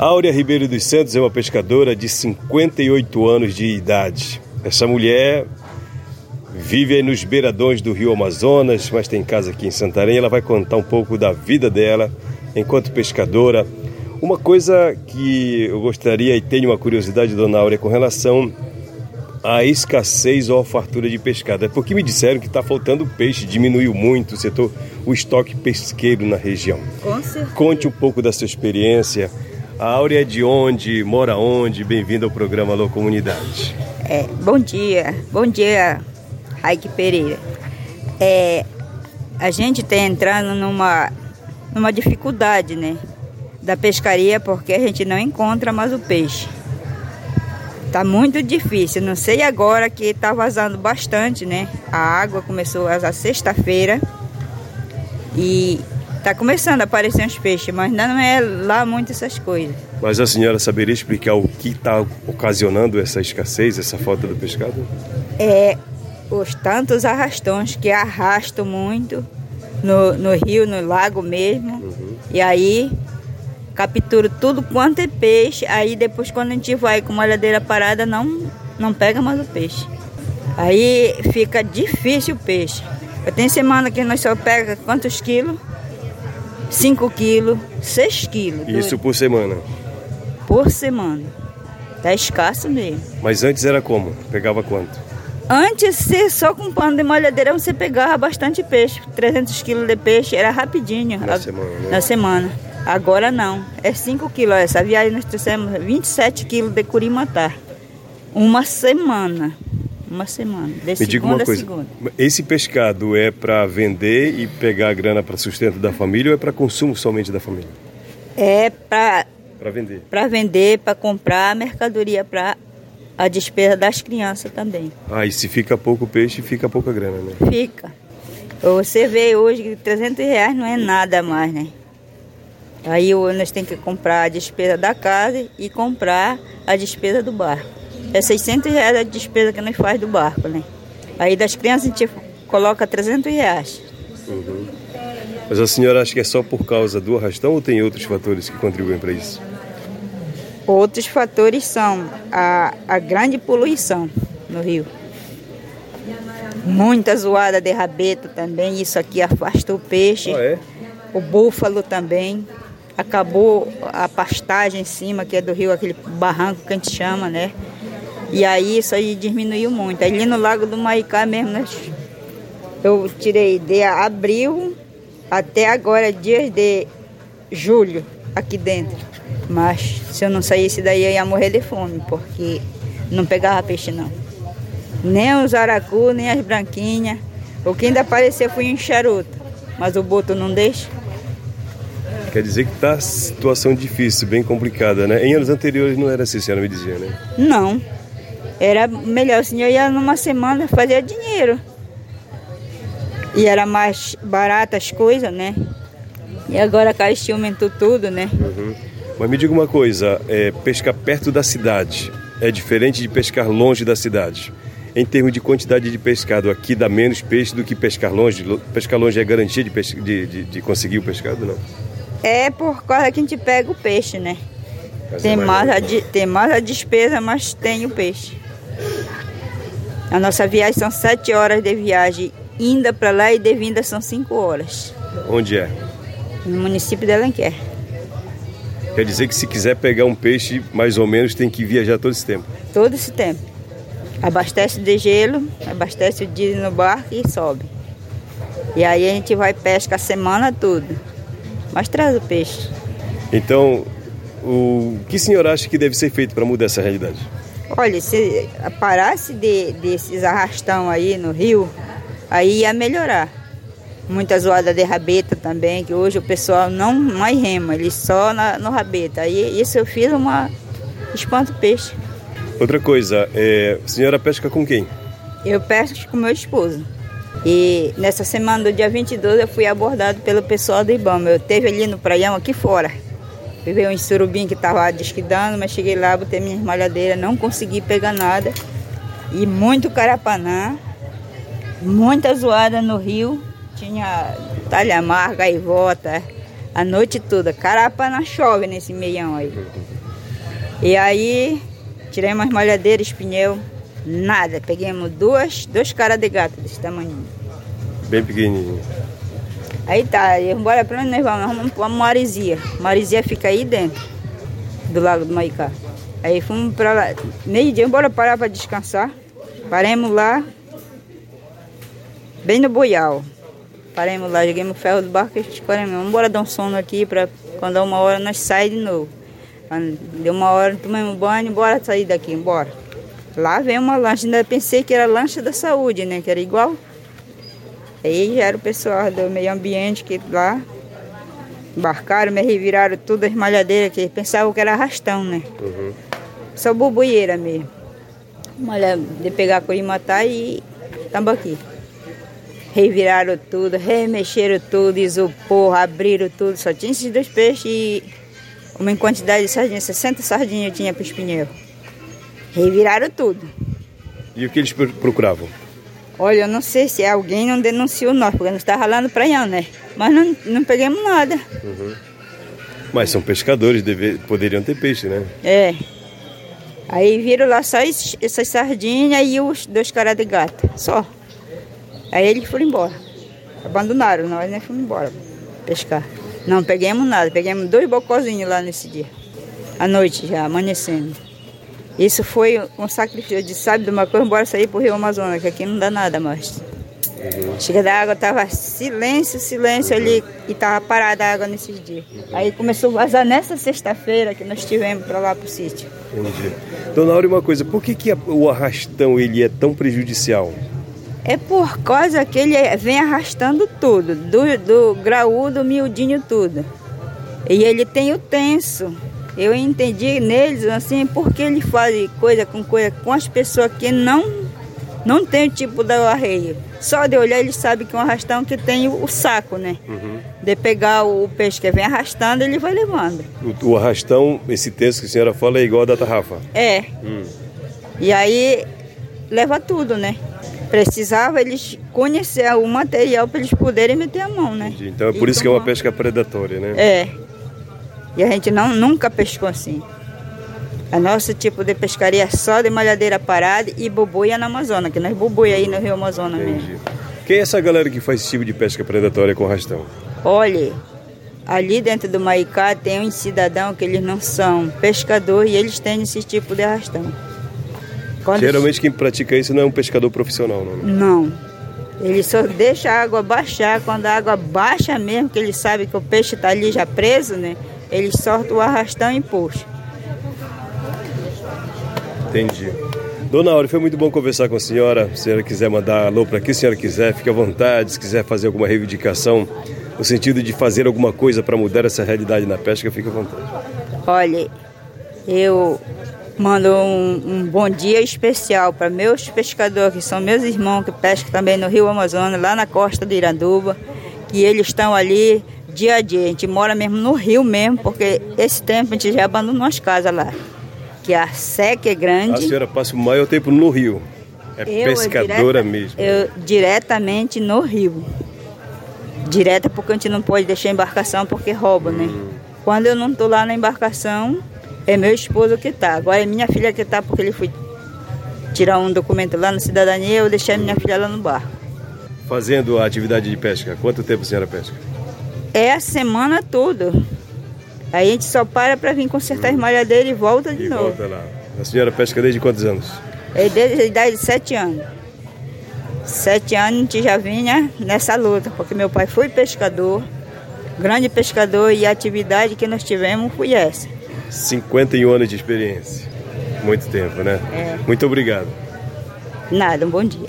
Áurea Ribeiro dos Santos é uma pescadora de 58 anos de idade. Essa mulher vive nos beiradões do rio Amazonas, mas tem casa aqui em Santarém. Ela vai contar um pouco da vida dela enquanto pescadora. Uma coisa que eu gostaria e tenho uma curiosidade, dona Áurea, com relação à escassez ou à fartura de pescado. É porque me disseram que está faltando peixe, diminuiu muito o setor, o estoque pesqueiro na região. Com certeza. Conte um pouco da sua experiência a Áurea é de onde, mora onde? Bem-vindo ao programa Alô Comunidade. É, bom dia, bom dia, Raik Pereira. É, a gente está entrando numa, numa dificuldade, né? Da pescaria porque a gente não encontra mais o peixe. Tá muito difícil. Não sei agora que tá vazando bastante, né? A água começou a sexta-feira. E Tá começando a aparecer uns peixes, mas ainda não é lá muito essas coisas. Mas a senhora saberia explicar o que está ocasionando essa escassez, essa falta do pescado? É os tantos arrastões que arrastam muito no, no rio, no lago mesmo. Uhum. E aí captura tudo quanto é peixe. Aí depois quando a gente vai com uma olhadeira parada não, não pega mais o peixe. Aí fica difícil o peixe. Eu tenho semana que nós só pega quantos quilos? 5 quilos, 6 quilos. Isso por semana? Por semana. Tá escasso mesmo. Mas antes era como? Pegava quanto? Antes, se só com pano de malhadeira você pegava bastante peixe. 300 quilos de peixe, era rapidinho. Na a... semana, né? Na semana. Agora não. É 5 quilos. Essa viagem nós trouxemos 27 quilos de curimatá. Uma semana. Uma semana. De Me diga uma coisa. Esse pescado é para vender e pegar a grana para sustento da família ou é para consumo somente da família? É para para vender. Para vender, para comprar mercadoria para a despesa das crianças também. Ah, e se fica pouco peixe, fica pouca grana, né? Fica. Você vê hoje que 300 reais não é nada mais, né? Aí nós temos que comprar a despesa da casa e comprar a despesa do barco. É 600 reais a despesa que nós faz do barco, né? Aí das crianças a gente coloca 300 reais. Uhum. Mas a senhora acha que é só por causa do arrastão ou tem outros fatores que contribuem para isso? Outros fatores são a, a grande poluição no rio. Muita zoada de rabeto também, isso aqui afasta o peixe. Ah, é? O búfalo também. Acabou a pastagem em cima, que é do rio, aquele barranco que a gente chama, né? E aí isso aí diminuiu muito. Ali no Lago do Maicá mesmo, nós, eu tirei de abril até agora, dias de julho, aqui dentro. Mas se eu não saísse daí, eu ia morrer de fome, porque não pegava peixe não. Nem os aracu, nem as branquinhas. O que ainda apareceu foi um charuto, mas o boto não deixa. Quer dizer que está situação difícil, bem complicada, né? Em anos anteriores não era assim, a senhora me dizia, né? Não. Era melhor, assim, eu ia numa semana fazer dinheiro. E era mais barato as coisas, né? E agora a caixinha aumentou tudo, né? Uhum. Mas me diga uma coisa, é, pescar perto da cidade é diferente de pescar longe da cidade? Em termos de quantidade de pescado, aqui dá menos peixe do que pescar longe? Pescar longe é garantia de, de, de, de conseguir o pescado, não? É por causa que a gente pega o peixe, né? tem mais, a, tem mais a despesa, mas tem o peixe. A nossa viagem são sete horas de viagem, indo para lá e de vinda são cinco horas. Onde é? No município de Alenquer. Quer dizer que se quiser pegar um peixe, mais ou menos, tem que viajar todo esse tempo? Todo esse tempo. Abastece de gelo, abastece o diesel no barco e sobe. E aí a gente vai pesca a semana toda. Mas traz o peixe. Então, o que o senhor acha que deve ser feito para mudar essa realidade? Olha, se parasse de, desses arrastão aí no rio, aí ia melhorar. Muita zoada de rabeta também, que hoje o pessoal não mais rema, eles só na, no rabeta. Aí isso eu fiz uma espanto peixe. Outra coisa, é, a senhora pesca com quem? Eu pesco com meu esposo. E nessa semana do dia 22 eu fui abordado pelo pessoal do Ibama. Eu teve ali no praião aqui fora. Veio um surubim que estava desquidando, mas cheguei lá, botei minha malhadeira, não consegui pegar nada. E muito carapanã, muita zoada no rio. Tinha talhamar, gaivota, A noite toda. Carapa não chove nesse meião aí. E aí, tiramos as malhadeiras, pneu, nada. Peguemos duas, dois caras de gato desse tamanho. Bem pequenininho. Aí tá, e embora pra onde nós vamos? Nós vamos pra Marizia. Marizia fica aí dentro do Lago do Maicá. Aí fomos pra lá, meio dia, embora parar pra descansar. Paremos lá, bem no boial. Paremos lá, joguemos o ferro do barco e escolhemos. Vamos embora dar um sono aqui pra quando dá uma hora nós saímos de novo. Deu uma hora, tomamos banho, bora sair daqui, embora. Lá veio uma lancha, ainda pensei que era lancha da saúde, né? Que era igual. Aí já era o pessoal do meio ambiente que lá embarcaram, me reviraram tudo as malhadeiras, que pensavam que era arrastão, né? Uhum. Só bubuieira mesmo. Malha de pegar com e matar e tambaqui. Reviraram tudo, remexeram tudo, isopor, abriram tudo. Só tinha esses dois peixes e uma quantidade de sardinhas, 60 sardinhas eu tinha para os pneus. Reviraram tudo. E o que eles pro- procuravam? Olha, eu não sei se alguém não denunciou nós, porque nós estávamos lá no praião, né? Mas não, não pegamos nada. Mas são pescadores, deve- poderiam ter peixe, né? É. Aí viram lá só esses- essas sardinhas e os dois caras de gato, só. Aí eles foram embora. Abandonaram, nós né, fomos embora pescar. Não pegamos nada, pegamos dois bocozinhos lá nesse dia. À noite já, amanhecendo. Isso foi um sacrifício de sabe de uma coisa, bora sair pro Rio Amazonas, que aqui não dá nada mais. Chega da água, tava silêncio, silêncio ali e tava parada a água nesses dias. Aí começou a vazar nessa sexta-feira que nós tivemos para lá pro sítio. Entendi. Dona Áurea, uma coisa, por que, que o arrastão ele é tão prejudicial? É por causa que ele vem arrastando tudo, do, do graúdo, miudinho, tudo. E ele tem o tenso. Eu entendi neles assim, porque ele faz coisa com coisa com as pessoas que não não tem o tipo do arreio. Só de olhar ele sabe que é um arrastão que tem o, saco, né? De pegar o, peixe que vem arrastando, ele vai levando. O, o arrastão, esse texto que a senhora fala é igual ao da tarrafa. É. Hum. E aí leva tudo, né? Precisava eles conhecer o material para eles poderem meter a mão, né? Entendi. Então é por E isso que é uma tomar. pesca predatória, né? É. E a gente não, nunca pescou assim. A nosso tipo de pescaria é só de malhadeira parada e boboia na Amazônia, que nós boboia aí no Rio Amazonas mesmo. Entendi. Quem é essa galera que faz esse tipo de pesca predatória com arrastão? Olha, ali dentro do Maicá tem um cidadão que eles não são pescador e eles têm esse tipo de arrastão. Quando Geralmente quem pratica isso não é um pescador profissional, não. né? Não. Ele só deixa a água baixar. Quando a água baixa mesmo, que ele sabe que o peixe está ali já preso, né? Ele sorta o arrastão e puxa. Entendi. Dona Áurea, foi muito bom conversar com a senhora. Se a senhora quiser mandar alô para quem a senhora quiser, fique à vontade. Se quiser fazer alguma reivindicação no sentido de fazer alguma coisa para mudar essa realidade na pesca, fique à vontade. Olha, eu mando um, um bom dia especial para meus pescadores, que são meus irmãos que pescam também no Rio Amazonas, lá na costa de Iranduba, que eles estão ali dia a dia. A gente mora mesmo no rio mesmo, porque esse tempo a gente já abandonou as casas lá. Que a seca é grande. A senhora passa o maior tempo no rio. É Eu, pescadora direta- mesmo. Eu diretamente no rio. Direta porque a gente não pode deixar a embarcação porque rouba, né? Hum. Quando eu não tô lá na embarcação, é meu esposo que tá. Agora é minha filha que tá porque ele foi tirar um documento lá na cidadania eu deixei a minha filha lá no barco. Fazendo a atividade de pesca, quanto tempo a senhora pesca? É a semana toda. Aí a gente só para para vir consertar as malhadeiras e volta de E novo. volta lá. A senhora pesca desde quantos anos? É desde a idade de sete anos. Sete anos a gente já vinha nessa luta, porque meu pai foi pescador, grande pescador, e a atividade que nós tivemos foi essa. 51 anos de experiência. Muito tempo, né? É. Muito obrigado. Nada, um bom dia.